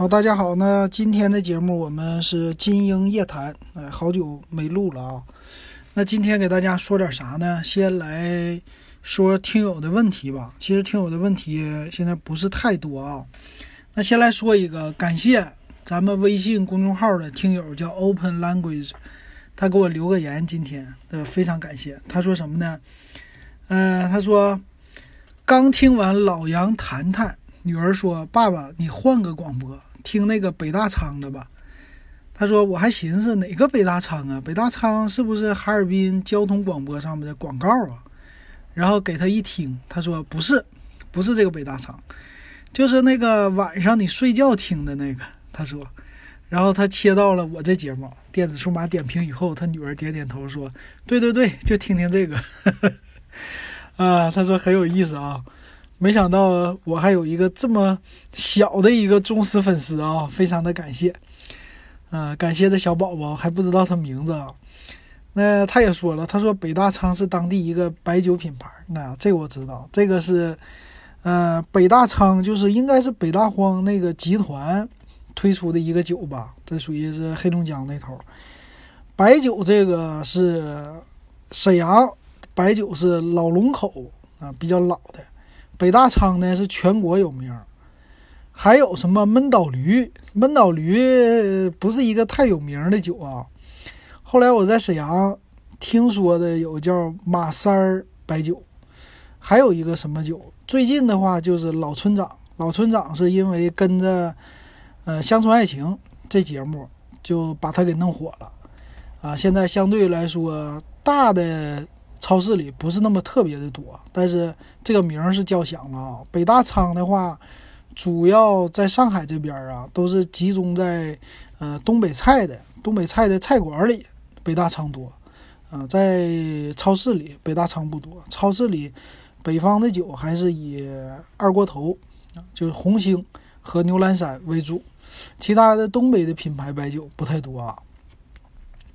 好，大家好，那今天的节目我们是金鹰夜谈，哎，好久没录了啊。那今天给大家说点啥呢？先来说听友的问题吧。其实听友的问题现在不是太多啊。那先来说一个，感谢咱们微信公众号的听友叫 Open Language，他给我留个言，今天呃非常感谢。他说什么呢？嗯，他说刚听完老杨谈谈，女儿说爸爸你换个广播。听那个北大仓的吧，他说我还寻思哪个北大仓啊？北大仓是不是哈尔滨交通广播上面的广告啊？然后给他一听，他说不是，不是这个北大仓，就是那个晚上你睡觉听的那个。他说，然后他切到了我这节目电子数码点评以后，他女儿点点头说，对对对，就听听这个。啊，他说很有意思啊。没想到我还有一个这么小的一个忠实粉丝啊，非常的感谢，嗯，感谢这小宝宝还不知道他名字啊。那他也说了，他说北大仓是当地一个白酒品牌，那这个我知道，这个是，呃，北大仓就是应该是北大荒那个集团推出的一个酒吧，这属于是黑龙江那头。白酒这个是沈阳白酒是老龙口啊，比较老的。北大仓呢是全国有名，还有什么闷倒驴？闷倒驴不是一个太有名的酒啊。后来我在沈阳听说的有叫马三儿白酒，还有一个什么酒？最近的话就是老村长，老村长是因为跟着呃《乡村爱情》这节目就把他给弄火了啊。现在相对来说大的。超市里不是那么特别的多，但是这个名儿是叫响了啊。北大仓的话，主要在上海这边啊，都是集中在呃东北菜的东北菜的菜馆里，北大仓多。啊，在超市里北大仓不多，超市里北方的酒还是以二锅头，就是红星和牛栏山为主，其他的东北的品牌白酒不太多啊。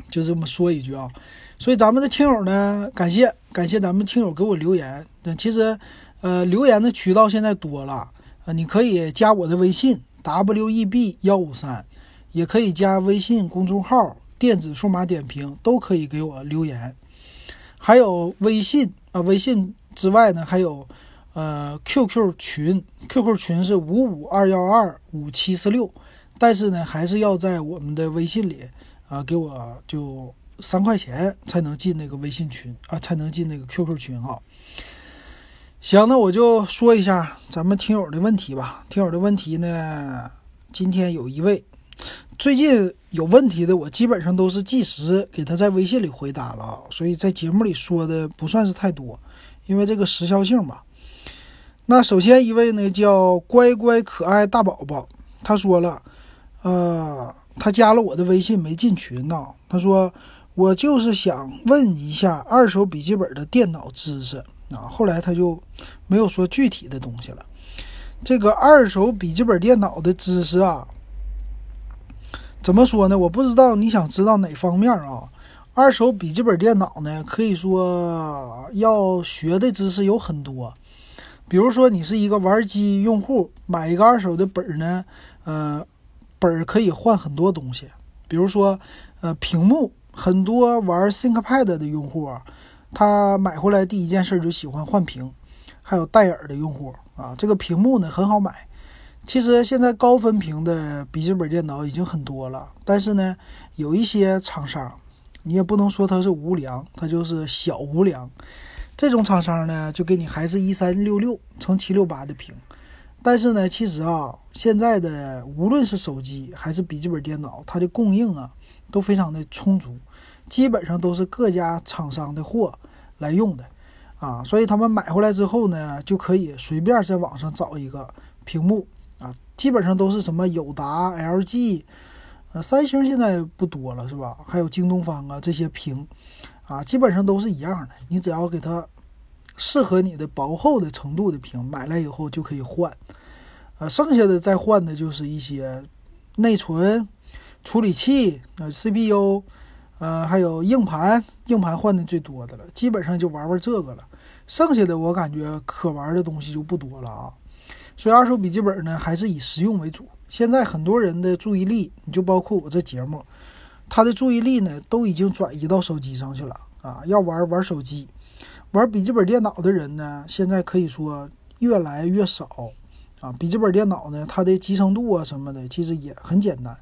就这么说一句啊。所以咱们的听友呢，感谢感谢咱们听友给我留言。那其实，呃，留言的渠道现在多了啊，你可以加我的微信 w e b 幺五三，也可以加微信公众号电子数码点评，都可以给我留言。还有微信啊，微信之外呢，还有呃 QQ 群，QQ 群是五五二幺二五七四六，但是呢，还是要在我们的微信里啊，给我就。三块钱才能进那个微信群啊，才能进那个 QQ 群哈。行，那我就说一下咱们听友的问题吧。听友的问题呢，今天有一位最近有问题的，我基本上都是即时给他在微信里回答了，所以在节目里说的不算是太多，因为这个时效性吧。那首先一位呢叫乖乖可爱大宝宝，他说了，呃，他加了我的微信没进群呢，他说。我就是想问一下二手笔记本的电脑知识啊，后来他就没有说具体的东西了。这个二手笔记本电脑的知识啊，怎么说呢？我不知道你想知道哪方面啊？二手笔记本电脑呢，可以说要学的知识有很多。比如说，你是一个玩机用户，买一个二手的本儿呢，呃，本儿可以换很多东西，比如说，呃，屏幕。很多玩 ThinkPad 的用户啊，他买回来第一件事就喜欢换屏，还有戴尔的用户啊，这个屏幕呢很好买。其实现在高分屏的笔记本电脑已经很多了，但是呢，有一些厂商，你也不能说它是无良，它就是小无良。这种厂商呢，就给你还是一三六六乘七六八的屏，但是呢，其实啊，现在的无论是手机还是笔记本电脑，它的供应啊。都非常的充足，基本上都是各家厂商的货来用的，啊，所以他们买回来之后呢，就可以随便在网上找一个屏幕，啊，基本上都是什么友达、LG，呃，三星现在不多了是吧？还有京东方啊这些屏，啊，基本上都是一样的，你只要给它适合你的薄厚的程度的屏买来以后就可以换，呃，剩下的再换的就是一些内存。处理器呃 CPU，呃，还有硬盘，硬盘换的最多的了，基本上就玩玩这个了。剩下的我感觉可玩的东西就不多了啊。所以二手笔记本呢，还是以实用为主现在很多人的注意力，你就包括我这节目，他的注意力呢都已经转移到手机上去了啊，要玩玩手机，玩笔记本电脑的人呢，现在可以说越来越少啊。笔记本电脑呢，它的集成度啊什么的，其实也很简单，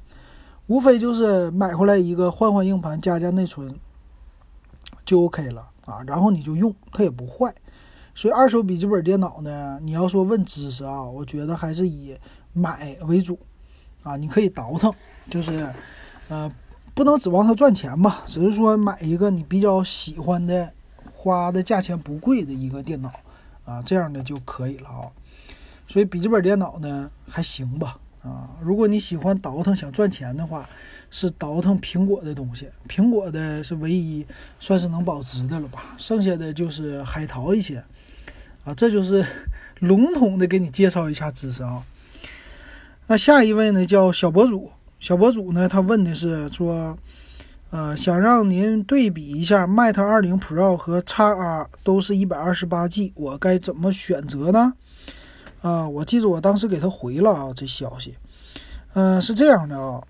无非就是买回来一个换换硬盘，加加内存就 OK 了啊，然后你就用，它也不坏。所以二手笔记本电脑呢，你要说问知识啊，我觉得还是以买为主啊。你可以倒腾，就是，呃，不能指望它赚钱吧，只是说买一个你比较喜欢的，花的价钱不贵的一个电脑啊，这样的就可以了啊。所以笔记本电脑呢还行吧啊。如果你喜欢倒腾想赚钱的话，是倒腾苹果的东西，苹果的是唯一算是能保值的了吧，剩下的就是海淘一些。啊，这就是笼统的给你介绍一下知识啊。那下一位呢，叫小博主。小博主呢，他问的是说，呃，想让您对比一下 Mate 20 Pro 和 XR 都是一百二十八 G，我该怎么选择呢？啊，我记得我当时给他回了啊，这消息。嗯，是这样的啊。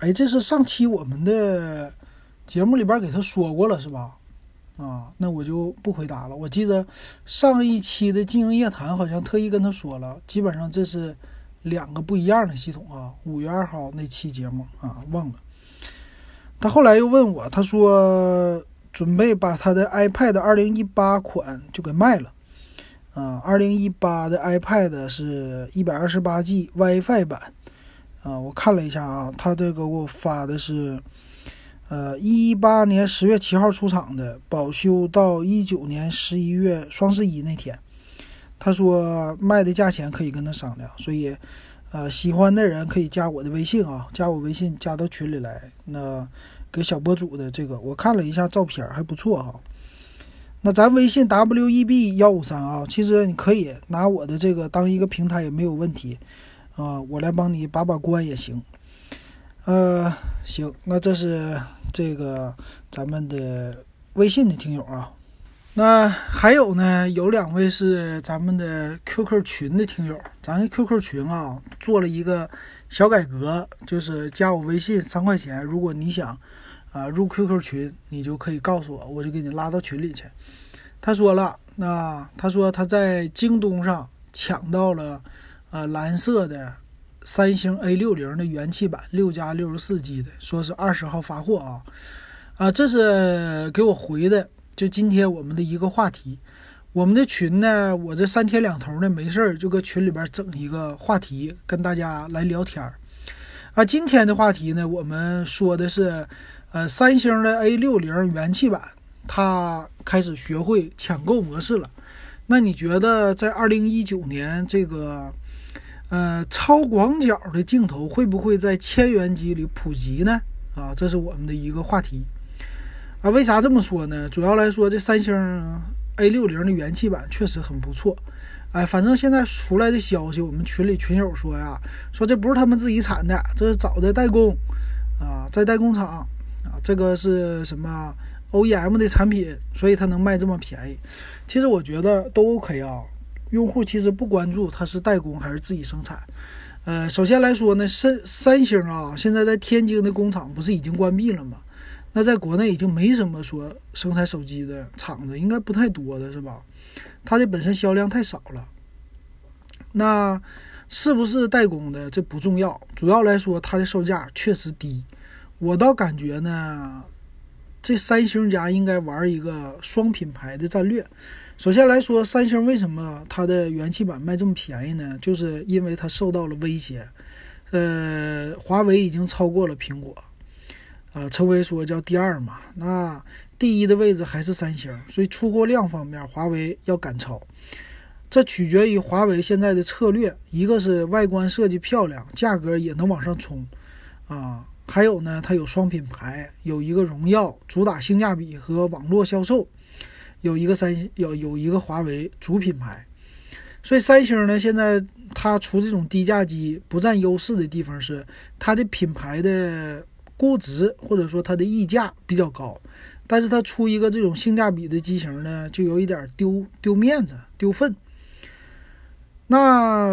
哎，这是上期我们的节目里边给他说过了，是吧？啊，那我就不回答了。我记得上一期的经营夜谈好像特意跟他说了，基本上这是两个不一样的系统啊。五月二号那期节目啊，忘了。他后来又问我，他说准备把他的 iPad 二零一八款就给卖了。啊，二零一八的 iPad 是一百二十八 G WiFi 版。啊，我看了一下啊，他这个给我发的是。呃，一八年十月七号出厂的，保修到一九年十一月双十一那天。他说卖的价钱可以跟他商量，所以，呃，喜欢的人可以加我的微信啊，加我微信加到群里来。那给小博主的这个，我看了一下照片还不错哈。那咱微信 w e b 幺五三啊，其实你可以拿我的这个当一个平台也没有问题啊，我来帮你把把关也行。呃，行，那这是这个咱们的微信的听友啊。那还有呢，有两位是咱们的 QQ 群的听友。咱 QQ 群啊，做了一个小改革，就是加我微信三块钱。如果你想啊入 QQ 群，你就可以告诉我，我就给你拉到群里去。他说了，那他说他在京东上抢到了呃蓝色的。三星 A 六零的元气版，六加六十四 G 的，说是二十号发货啊，啊，这是给我回的，就今天我们的一个话题。我们的群呢，我这三天两头的没事儿就搁群里边整一个话题，跟大家来聊天儿。啊，今天的话题呢，我们说的是，呃，三星的 A 六零元气版，它开始学会抢购模式了。那你觉得在二零一九年这个？呃，超广角的镜头会不会在千元机里普及呢？啊，这是我们的一个话题。啊，为啥这么说呢？主要来说，这三星 A 六零的元气版确实很不错。哎，反正现在出来的消息，我们群里群友说呀，说这不是他们自己产的，这是找的代工啊，在代工厂，这个是什么 OEM 的产品，所以它能卖这么便宜。其实我觉得都 OK 啊。用户其实不关注它是代工还是自己生产，呃，首先来说呢，三三星啊，现在在天津的工厂不是已经关闭了吗？那在国内已经没什么说生产手机的厂子，应该不太多的是吧？它的本身销量太少了。那是不是代工的这不重要，主要来说它的售价确实低。我倒感觉呢，这三星家应该玩一个双品牌的战略。首先来说，三星为什么它的元气版卖这么便宜呢？就是因为它受到了威胁。呃，华为已经超过了苹果，啊，成为说叫第二嘛。那第一的位置还是三星，所以出货量方面，华为要赶超。这取决于华为现在的策略，一个是外观设计漂亮，价格也能往上冲，啊，还有呢，它有双品牌，有一个荣耀主打性价比和网络销售。有一个三星，有有一个华为主品牌，所以三星呢，现在它出这种低价机不占优势的地方是它的品牌的估值或者说它的溢价比较高，但是它出一个这种性价比的机型呢，就有一点丢丢面子、丢份。那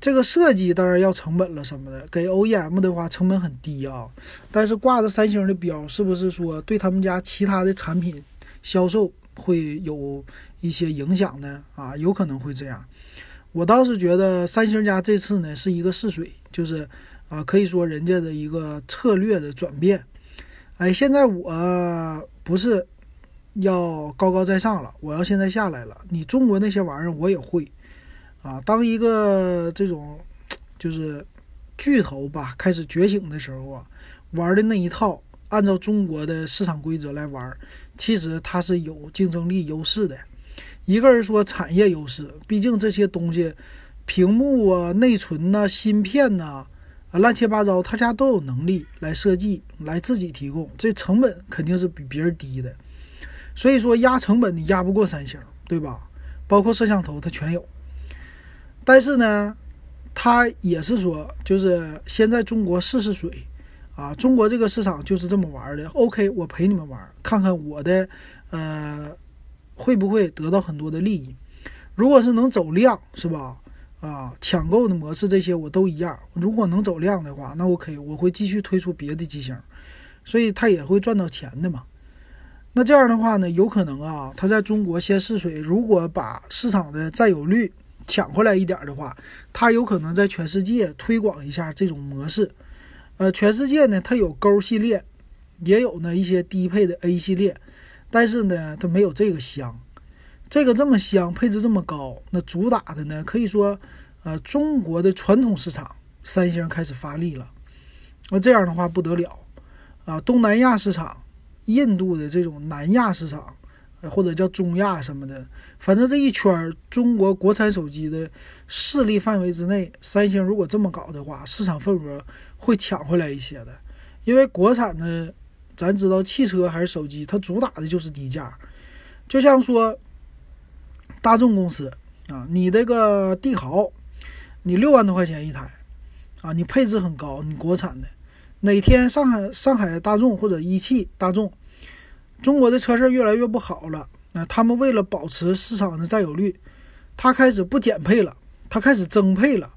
这个设计当然要成本了什么的，给 OEM 的话成本很低啊，但是挂着三星的标，是不是说对他们家其他的产品销售会有一些影响呢？啊，有可能会这样。我倒是觉得三星家这次呢是一个试水，就是啊，可以说人家的一个策略的转变。哎，现在我不是要高高在上了，我要现在下来了。你中国那些玩意儿我也会。啊，当一个这种就是巨头吧开始觉醒的时候啊，玩的那一套，按照中国的市场规则来玩，其实它是有竞争力优势的。一个人说产业优势，毕竟这些东西，屏幕啊、内存呐、芯片呐，啊乱七八糟，他家都有能力来设计，来自己提供，这成本肯定是比别人低的。所以说压成本你压不过三星，对吧？包括摄像头，它全有。但是呢，他也是说，就是先在中国试试水，啊，中国这个市场就是这么玩的。OK，我陪你们玩，看看我的，呃，会不会得到很多的利益。如果是能走量，是吧？啊，抢购的模式这些我都一样。如果能走量的话，那 OK，我会继续推出别的机型，所以他也会赚到钱的嘛。那这样的话呢，有可能啊，他在中国先试水，如果把市场的占有率。抢回来一点的话，它有可能在全世界推广一下这种模式。呃，全世界呢，它有勾系列，也有呢一些低配的 A 系列，但是呢，它没有这个香。这个这么香，配置这么高，那主打的呢，可以说，呃，中国的传统市场，三星开始发力了。那这样的话不得了啊！东南亚市场，印度的这种南亚市场。或者叫中亚什么的，反正这一圈中国国产手机的势力范围之内，三星如果这么搞的话，市场份额会抢回来一些的。因为国产的，咱知道汽车还是手机，它主打的就是低价。就像说大众公司啊，你这个帝豪，你六万多块钱一台啊，你配置很高，你国产的，哪天上海上海大众或者一汽大众。中国的车市越来越不好了，那他们为了保持市场的占有率，他开始不减配了，他开始增配了，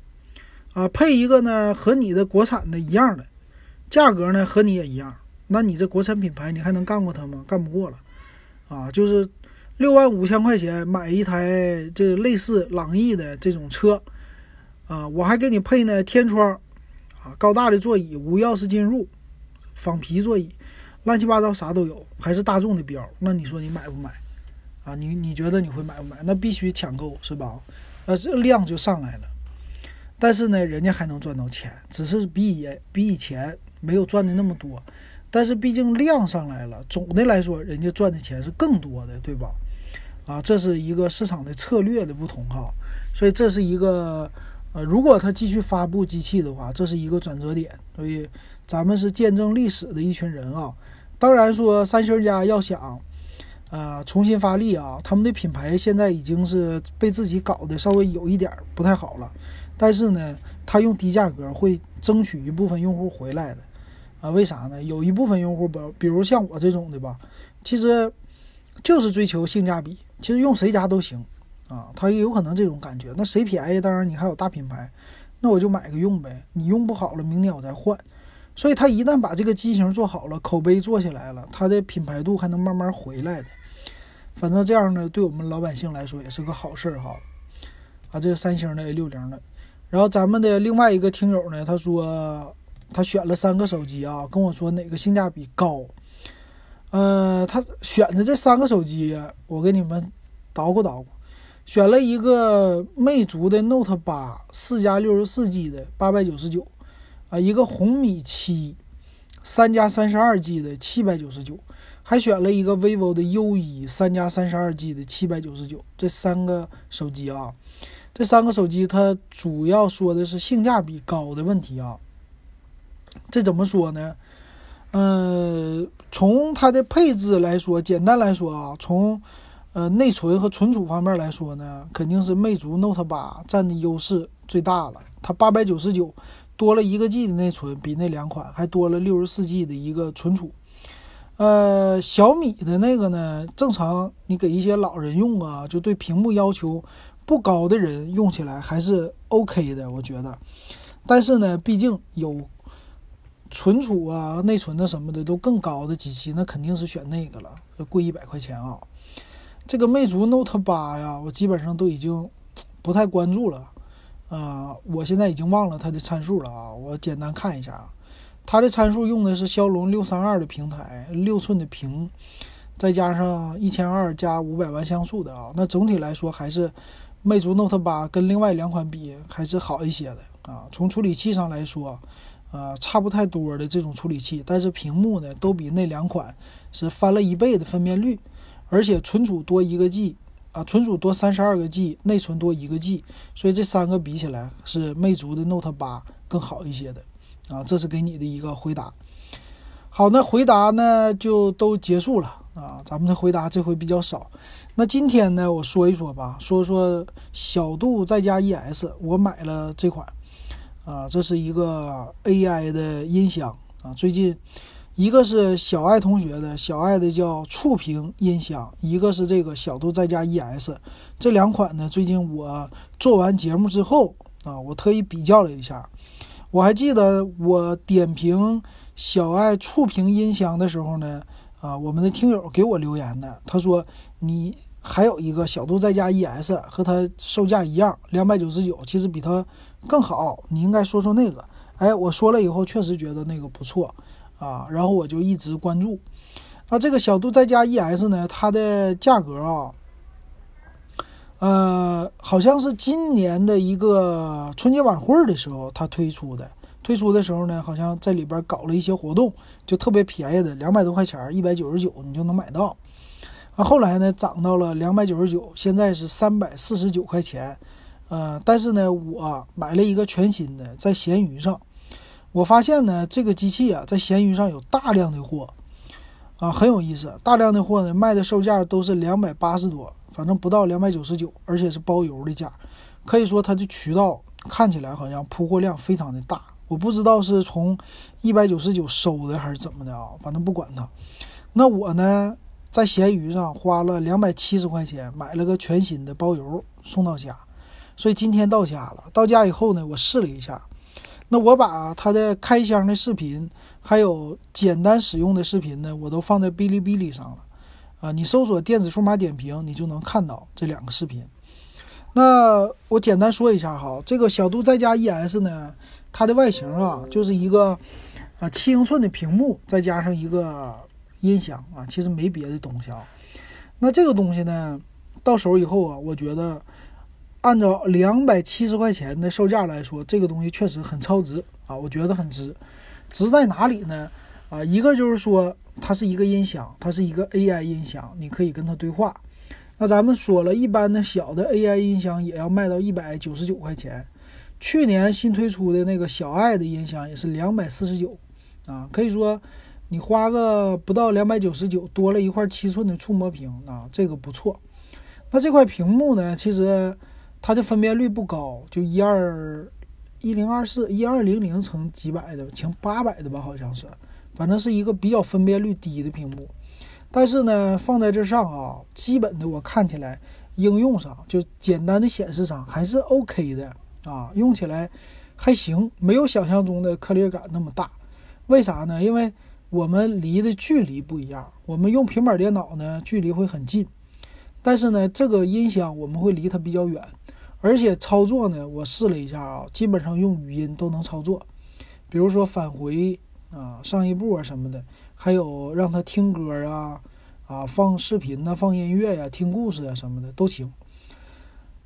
啊，配一个呢和你的国产的一样的，价格呢和你也一样，那你这国产品牌你还能干过他吗？干不过了，啊，就是六万五千块钱买一台这类似朗逸的这种车，啊，我还给你配呢天窗，啊，高大的座椅，无钥匙进入，仿皮座椅。乱七八糟啥都有，还是大众的标，那你说你买不买？啊，你你觉得你会买不买？那必须抢购是吧？呃，这量就上来了，但是呢，人家还能赚到钱，只是比以比以前没有赚的那么多，但是毕竟量上来了，总的来说，人家赚的钱是更多的，对吧？啊，这是一个市场的策略的不同哈，所以这是一个呃，如果他继续发布机器的话，这是一个转折点，所以咱们是见证历史的一群人啊。当然说，三星家要想，呃，重新发力啊，他们的品牌现在已经是被自己搞得稍微有一点不太好了。但是呢，他用低价格会争取一部分用户回来的，啊，为啥呢？有一部分用户不，比如像我这种的吧，其实就是追求性价比，其实用谁家都行啊，他也有可能这种感觉。那谁便宜，当然你还有大品牌，那我就买个用呗。你用不好了，明年我再换。所以，他一旦把这个机型做好了，口碑做起来了，它的品牌度还能慢慢回来的。反正这样呢，对我们老百姓来说也是个好事儿哈。啊，这是三星的 A 六零的。然后咱们的另外一个听友呢，他说他选了三个手机啊，跟我说哪个性价比高。呃，他选的这三个手机，我给你们捣鼓捣鼓。选了一个魅族的 Note 八，四加六十四 G 的，八百九十九。啊，一个红米七，三加三十二 G 的七百九十九，还选了一个 vivo 的 U 一，三加三十二 G 的七百九十九。这三个手机啊，这三个手机它主要说的是性价比高的问题啊。这怎么说呢？嗯，从它的配置来说，简单来说啊，从呃内存和存储方面来说呢，肯定是魅族 Note 八占的优势最大了。它八百九十九。多了一个 G 的内存，比那两款还多了六十四 G 的一个存储。呃，小米的那个呢，正常你给一些老人用啊，就对屏幕要求不高的人用起来还是 OK 的，我觉得。但是呢，毕竟有存储啊、内存的什么的都更高的机器，那肯定是选那个了，贵一百块钱啊。这个魅族 Note 八呀，我基本上都已经不太关注了啊。我现在已经忘了它的参数了啊，我简单看一下啊，它的参数用的是骁龙六三二的平台，六寸的屏，再加上一千二加五百万像素的啊。那总体来说还是魅族 Note 八跟另外两款比还是好一些的啊。从处理器上来说，呃，差不太多的这种处理器，但是屏幕呢都比那两款是翻了一倍的分辨率。而且存储多一个 G，啊，存储多三十二个 G，内存多一个 G，所以这三个比起来是魅族的 Note 八更好一些的，啊，这是给你的一个回答。好，那回答呢就都结束了啊，咱们的回答这回比较少。那今天呢，我说一说吧，说说小度再加 ES，我买了这款，啊，这是一个 AI 的音箱啊，最近。一个是小爱同学的小爱的叫触屏音箱，一个是这个小度再加 ES，这两款呢，最近我做完节目之后啊，我特意比较了一下，我还记得我点评小爱触屏音箱的时候呢，啊，我们的听友给我留言的，他说你还有一个小度再加 ES 和它售价一样，两百九十九，其实比它更好，你应该说说那个。哎，我说了以后确实觉得那个不错。啊，然后我就一直关注。那这个小度再加 ES 呢，它的价格啊，呃，好像是今年的一个春节晚会的时候它推出的。推出的时候呢，好像在里边搞了一些活动，就特别便宜的，两百多块钱，一百九十九你就能买到。啊，后来呢涨到了两百九十九，现在是三百四十九块钱。呃，但是呢，我买了一个全新的，在闲鱼上。我发现呢，这个机器啊，在闲鱼上有大量的货，啊，很有意思。大量的货呢，卖的售价都是两百八十多，反正不到两百九十九，而且是包邮的价。可以说它的渠道看起来好像铺货量非常的大。我不知道是从一百九十九收的还是怎么的啊，反正不管它。那我呢，在闲鱼上花了两百七十块钱买了个全新的，包邮送到家。所以今天到家了，到家以后呢，我试了一下。那我把它的开箱的视频，还有简单使用的视频呢，我都放在哔哩哔哩上了，啊，你搜索“电子数码点评”，你就能看到这两个视频。那我简单说一下哈，这个小度再加 ES 呢，它的外形啊，就是一个啊七英寸的屏幕，再加上一个音响啊，其实没别的东西啊。那这个东西呢，到手以后啊，我觉得。按照两百七十块钱的售价来说，这个东西确实很超值啊！我觉得很值，值在哪里呢？啊，一个就是说它是一个音响，它是一个 AI 音响，你可以跟它对话。那咱们说了一般的小的 AI 音响也要卖到一百九十九块钱，去年新推出的那个小爱的音响也是两百四十九啊，可以说你花个不到两百九十九，多了一块七寸的触摸屏啊，这个不错。那这块屏幕呢，其实。它的分辨率不高，就一二一零二四一二零零乘几百的，乘八百的吧，好像是，反正是一个比较分辨率低的屏幕。但是呢，放在这上啊，基本的我看起来应用上就简单的显示上还是 OK 的啊，用起来还行，没有想象中的颗粒感那么大。为啥呢？因为我们离的距离不一样，我们用平板电脑呢，距离会很近，但是呢，这个音箱我们会离它比较远。而且操作呢，我试了一下啊，基本上用语音都能操作，比如说返回啊、上一步啊什么的，还有让它听歌啊、啊放视频呐、放音乐呀、听故事啊什么的都行。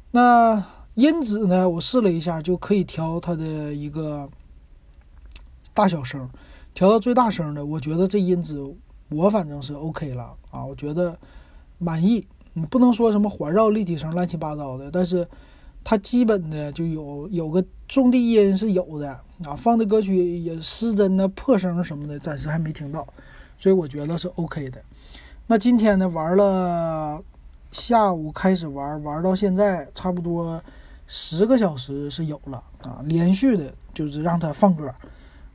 那音质呢，我试了一下，就可以调它的一个大小声，调到最大声的，我觉得这音质我反正是 OK 了啊，我觉得满意。你不能说什么环绕立体声乱七八糟的，但是。它基本的就有有个重低音是有的啊，放的歌曲也失真的破声什么的，暂时还没听到，所以我觉得是 OK 的。那今天呢，玩了下午开始玩，玩到现在差不多十个小时是有了啊，连续的就是让它放歌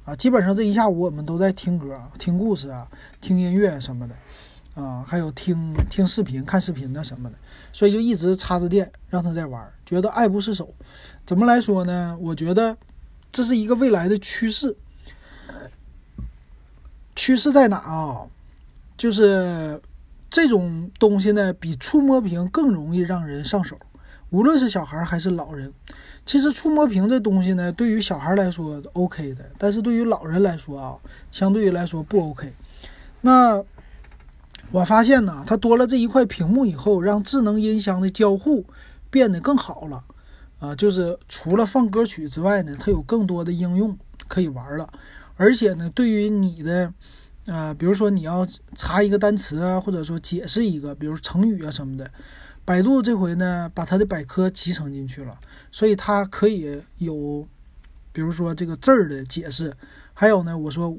啊，基本上这一下午我们都在听歌、听故事啊、听音乐什么的啊，还有听听视频、看视频的什么的，所以就一直插着电让他在玩，觉得爱不释手。怎么来说呢？我觉得这是一个未来的趋势。趋势在哪啊？就是这种东西呢，比触摸屏更容易让人上手，无论是小孩还是老人。其实触摸屏这东西呢，对于小孩来说 OK 的，但是对于老人来说啊，相对于来说不 OK。那我发现呢，它多了这一块屏幕以后，让智能音箱的交互变得更好了啊！就是除了放歌曲之外呢，它有更多的应用可以玩了。而且呢，对于你的，呃，比如说你要查一个单词啊，或者说解释一个，比如成语啊什么的，百度这回呢把它的百科集成进去了，所以它可以有，比如说这个字儿的解释，还有呢，我说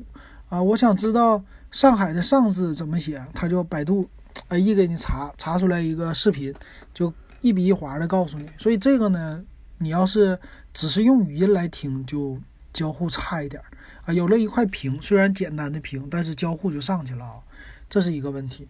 啊，我想知道上海的上字怎么写，它就百度，哎，一给你查查出来一个视频，就一笔一划的告诉你。所以这个呢，你要是只是用语音来听，就交互差一点。啊，有了一块屏，虽然简单的屏，但是交互就上去了啊，这是一个问题。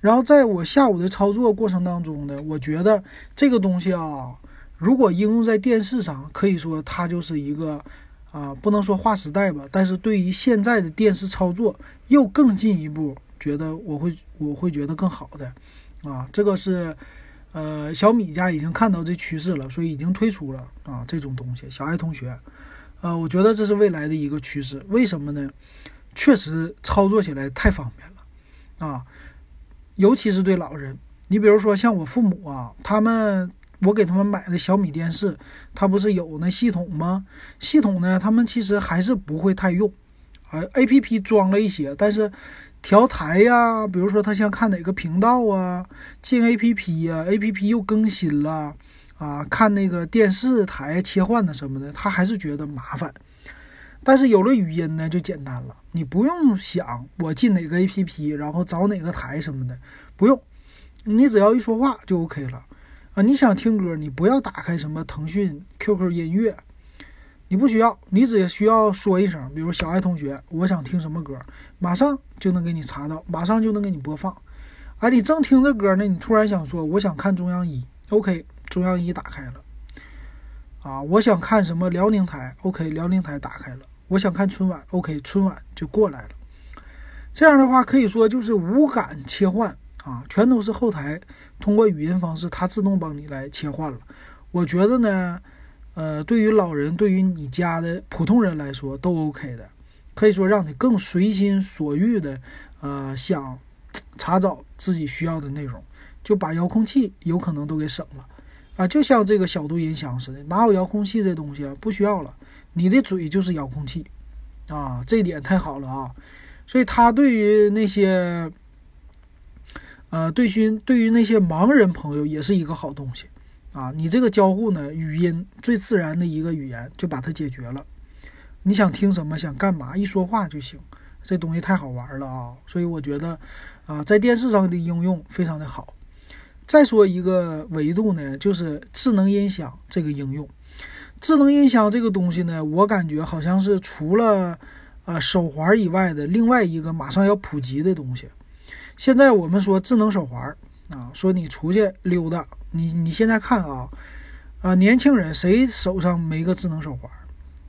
然后在我下午的操作过程当中呢，我觉得这个东西啊，如果应用在电视上，可以说它就是一个啊，不能说划时代吧，但是对于现在的电视操作又更进一步，觉得我会我会觉得更好的啊，这个是呃小米家已经看到这趋势了，所以已经推出了啊这种东西，小爱同学。呃，我觉得这是未来的一个趋势。为什么呢？确实操作起来太方便了啊，尤其是对老人。你比如说像我父母啊，他们我给他们买的小米电视，它不是有那系统吗？系统呢，他们其实还是不会太用啊。A P P 装了一些，但是调台呀，比如说他想看哪个频道啊，进 A P P 呀，A P P 又更新了。啊，看那个电视台切换的什么的，他还是觉得麻烦。但是有了语音呢，就简单了，你不用想我进哪个 APP，然后找哪个台什么的，不用，你只要一说话就 OK 了。啊，你想听歌，你不要打开什么腾讯、QQ 音乐，你不需要，你只需要说一声，比如小爱同学，我想听什么歌，马上就能给你查到，马上就能给你播放。哎，你正听着歌呢，你突然想说，我想看中央一，OK。中央一打开了，啊，我想看什么辽宁台，OK，辽宁台打开了。我想看春晚，OK，春晚就过来了。这样的话，可以说就是无感切换啊，全都是后台通过语音方式，它自动帮你来切换了。我觉得呢，呃，对于老人，对于你家的普通人来说都 OK 的，可以说让你更随心所欲的，呃，想查找自己需要的内容，就把遥控器有可能都给省了。啊，就像这个小度音箱似的，哪有遥控器这东西啊？不需要了，你的嘴就是遥控器，啊，这点太好了啊！所以它对于那些，呃，对于对于那些盲人朋友也是一个好东西，啊，你这个交互呢，语音最自然的一个语言就把它解决了。你想听什么，想干嘛，一说话就行，这东西太好玩了啊！所以我觉得，啊，在电视上的应用非常的好。再说一个维度呢，就是智能音响这个应用。智能音响这个东西呢，我感觉好像是除了啊手环以外的另外一个马上要普及的东西。现在我们说智能手环啊，说你出去溜达，你你现在看啊啊年轻人谁手上没个智能手环？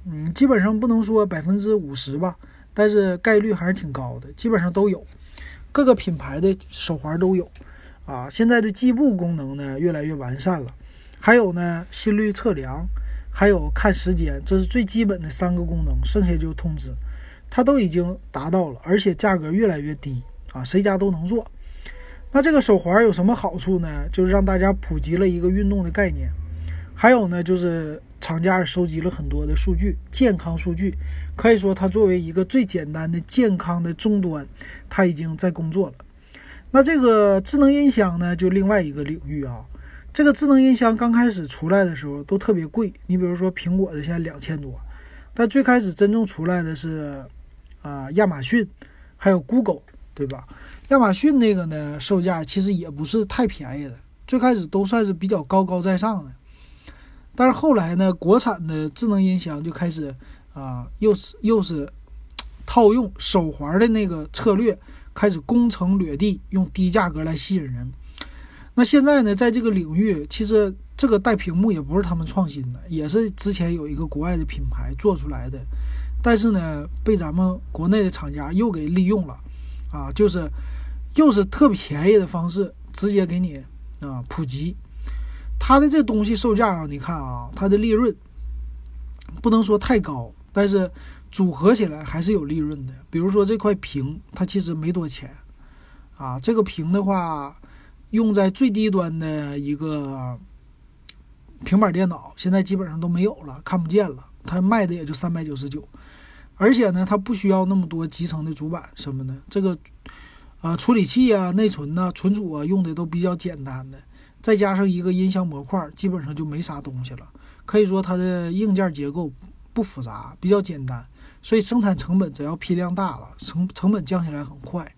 嗯，基本上不能说百分之五十吧，但是概率还是挺高的，基本上都有，各个品牌的手环都有。啊，现在的计步功能呢越来越完善了，还有呢心率测量，还有看时间，这是最基本的三个功能，剩下就通知，它都已经达到了，而且价格越来越低啊，谁家都能做。那这个手环有什么好处呢？就是让大家普及了一个运动的概念，还有呢就是厂家收集了很多的数据，健康数据，可以说它作为一个最简单的健康的终端，它已经在工作了。那这个智能音箱呢，就另外一个领域啊。这个智能音箱刚开始出来的时候都特别贵，你比如说苹果的现在两千多，但最开始真正出来的是啊亚马逊，还有 Google，对吧？亚马逊那个呢，售价其实也不是太便宜的，最开始都算是比较高高在上的。但是后来呢，国产的智能音箱就开始啊，又是又是套用手环的那个策略。开始攻城掠地，用低价格来吸引人。那现在呢，在这个领域，其实这个带屏幕也不是他们创新的，也是之前有一个国外的品牌做出来的，但是呢，被咱们国内的厂家又给利用了，啊，就是又是特便宜的方式，直接给你啊普及。它的这东西售价啊，你看啊，它的利润不能说太高，但是组合起来还是有利润的。比如说这块屏，它其实没多钱啊，这个屏的话。用在最低端的一个平板电脑，现在基本上都没有了，看不见了。它卖的也就三百九十九，而且呢，它不需要那么多集成的主板什么的。这个啊，处理器啊、内存呐、存储啊，用的都比较简单的，再加上一个音箱模块，基本上就没啥东西了。可以说它的硬件结构不复杂，比较简单，所以生产成本只要批量大了，成成本降下来很快。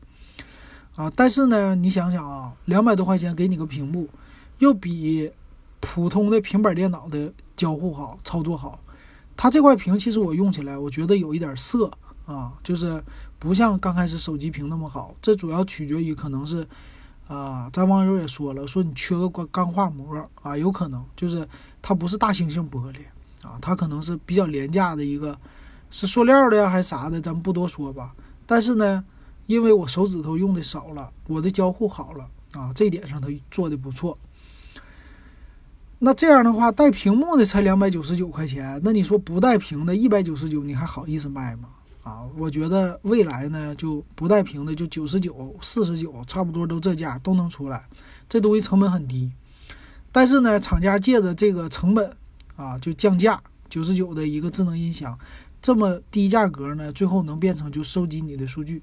啊，但是呢，你想想啊，两百多块钱给你个屏幕，又比普通的平板电脑的交互好，操作好。它这块屏其实我用起来，我觉得有一点涩啊，就是不像刚开始手机屏那么好。这主要取决于可能是啊，咱网友也说了，说你缺个钢钢化膜啊，有可能就是它不是大猩猩玻璃啊，它可能是比较廉价的一个，是塑料的呀还是啥的，咱们不多说吧。但是呢。因为我手指头用的少了，我的交互好了啊，这点上它做的不错。那这样的话，带屏幕的才两百九十九块钱，那你说不带屏的一百九十九，你还好意思卖吗？啊，我觉得未来呢，就不带屏的就九十九、四十九，差不多都这价都能出来。这东西成本很低，但是呢，厂家借着这个成本啊，就降价九十九的一个智能音响，这么低价格呢，最后能变成就收集你的数据。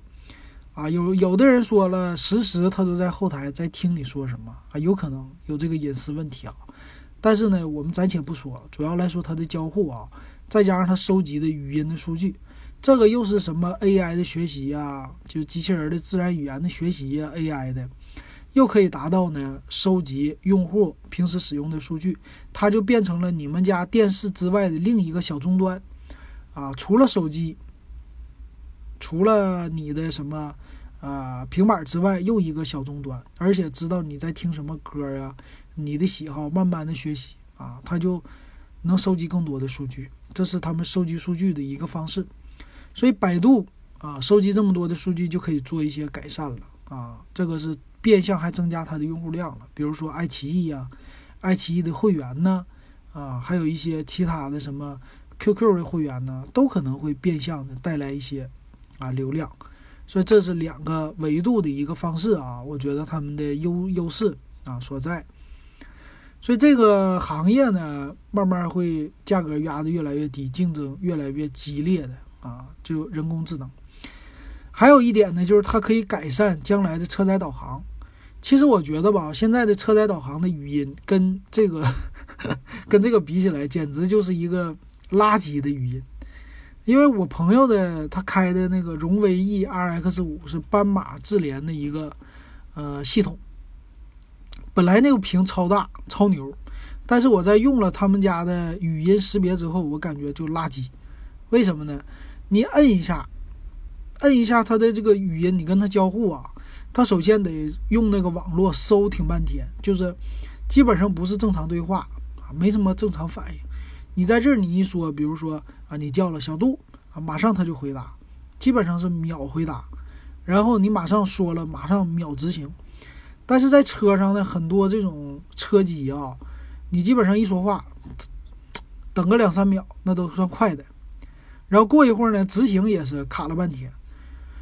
啊，有有的人说了，时时他都在后台在听你说什么啊，有可能有这个隐私问题啊。但是呢，我们暂且不说，主要来说它的交互啊，再加上它收集的语音的数据，这个又是什么 AI 的学习呀，就机器人的自然语言的学习呀，AI 的，又可以达到呢收集用户平时使用的数据，它就变成了你们家电视之外的另一个小终端啊，除了手机。除了你的什么，呃，平板之外，又一个小终端，而且知道你在听什么歌呀，你的喜好，慢慢的学习啊，他就能收集更多的数据，这是他们收集数据的一个方式。所以百度啊，收集这么多的数据就可以做一些改善了啊，这个是变相还增加它的用户量了。比如说爱奇艺呀，爱奇艺的会员呢，啊，还有一些其他的什么 QQ 的会员呢，都可能会变相的带来一些。啊，流量，所以这是两个维度的一个方式啊，我觉得他们的优优势啊所在。所以这个行业呢，慢慢会价格压得越来越低，竞争越来越激烈的啊，就人工智能。还有一点呢，就是它可以改善将来的车载导航。其实我觉得吧，现在的车载导航的语音跟这个 跟这个比起来，简直就是一个垃圾的语音。因为我朋友的他开的那个荣威 E RX 五是斑马智联的一个呃系统，本来那个屏超大超牛，但是我在用了他们家的语音识别之后，我感觉就垃圾。为什么呢？你摁一下，摁一下它的这个语音，你跟它交互啊，它首先得用那个网络搜挺半天，就是基本上不是正常对话啊，没什么正常反应。你在这儿，你一说，比如说啊，你叫了小杜啊，马上他就回答，基本上是秒回答。然后你马上说了，马上秒执行。但是在车上呢，很多这种车机啊，你基本上一说话，等个两三秒，那都算快的。然后过一会儿呢，执行也是卡了半天。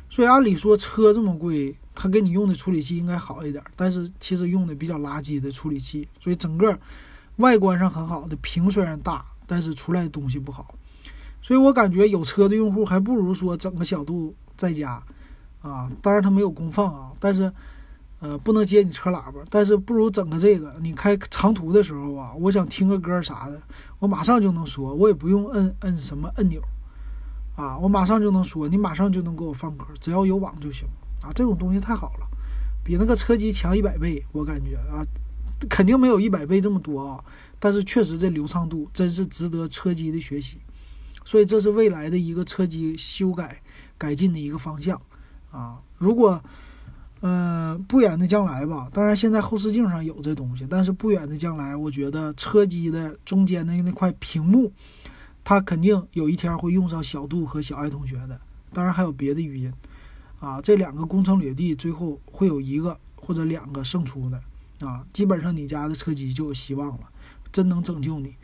所以按理说车这么贵，他给你用的处理器应该好一点，但是其实用的比较垃圾的处理器，所以整个外观上很好的屏虽然大。但是出来的东西不好，所以我感觉有车的用户还不如说整个小度在家，啊，当然它没有功放啊，但是，呃，不能接你车喇叭，但是不如整个这个，你开长途的时候啊，我想听个歌啥的，我马上就能说，我也不用摁摁什么按钮，啊，我马上就能说，你马上就能给我放歌，只要有网就行，啊，这种东西太好了，比那个车机强一百倍，我感觉啊，肯定没有一百倍这么多啊。但是确实，这流畅度真是值得车机的学习，所以这是未来的一个车机修改改进的一个方向，啊。如果嗯不远的将来吧，当然现在后视镜上有这东西，但是不远的将来，我觉得车机的中间的那块屏幕，它肯定有一天会用上小度和小爱同学的，当然还有别的语音啊。这两个攻城略地，最后会有一个或者两个胜出的啊，基本上你家的车机就有希望了，真能拯救你。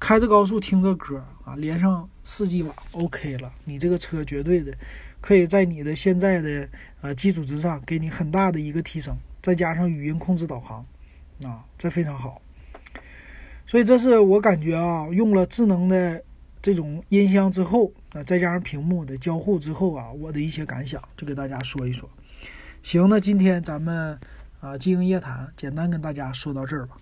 开着高速听着歌啊，连上四 G 网，OK 了。你这个车绝对的可以在你的现在的呃基础之上，给你很大的一个提升。再加上语音控制导航，啊，这非常好。所以这是我感觉啊，用了智能的这种音箱之后，啊，再加上屏幕的交互之后啊，我的一些感想就给大家说一说。行，那今天咱们啊，经营夜谈简单跟大家说到这儿吧。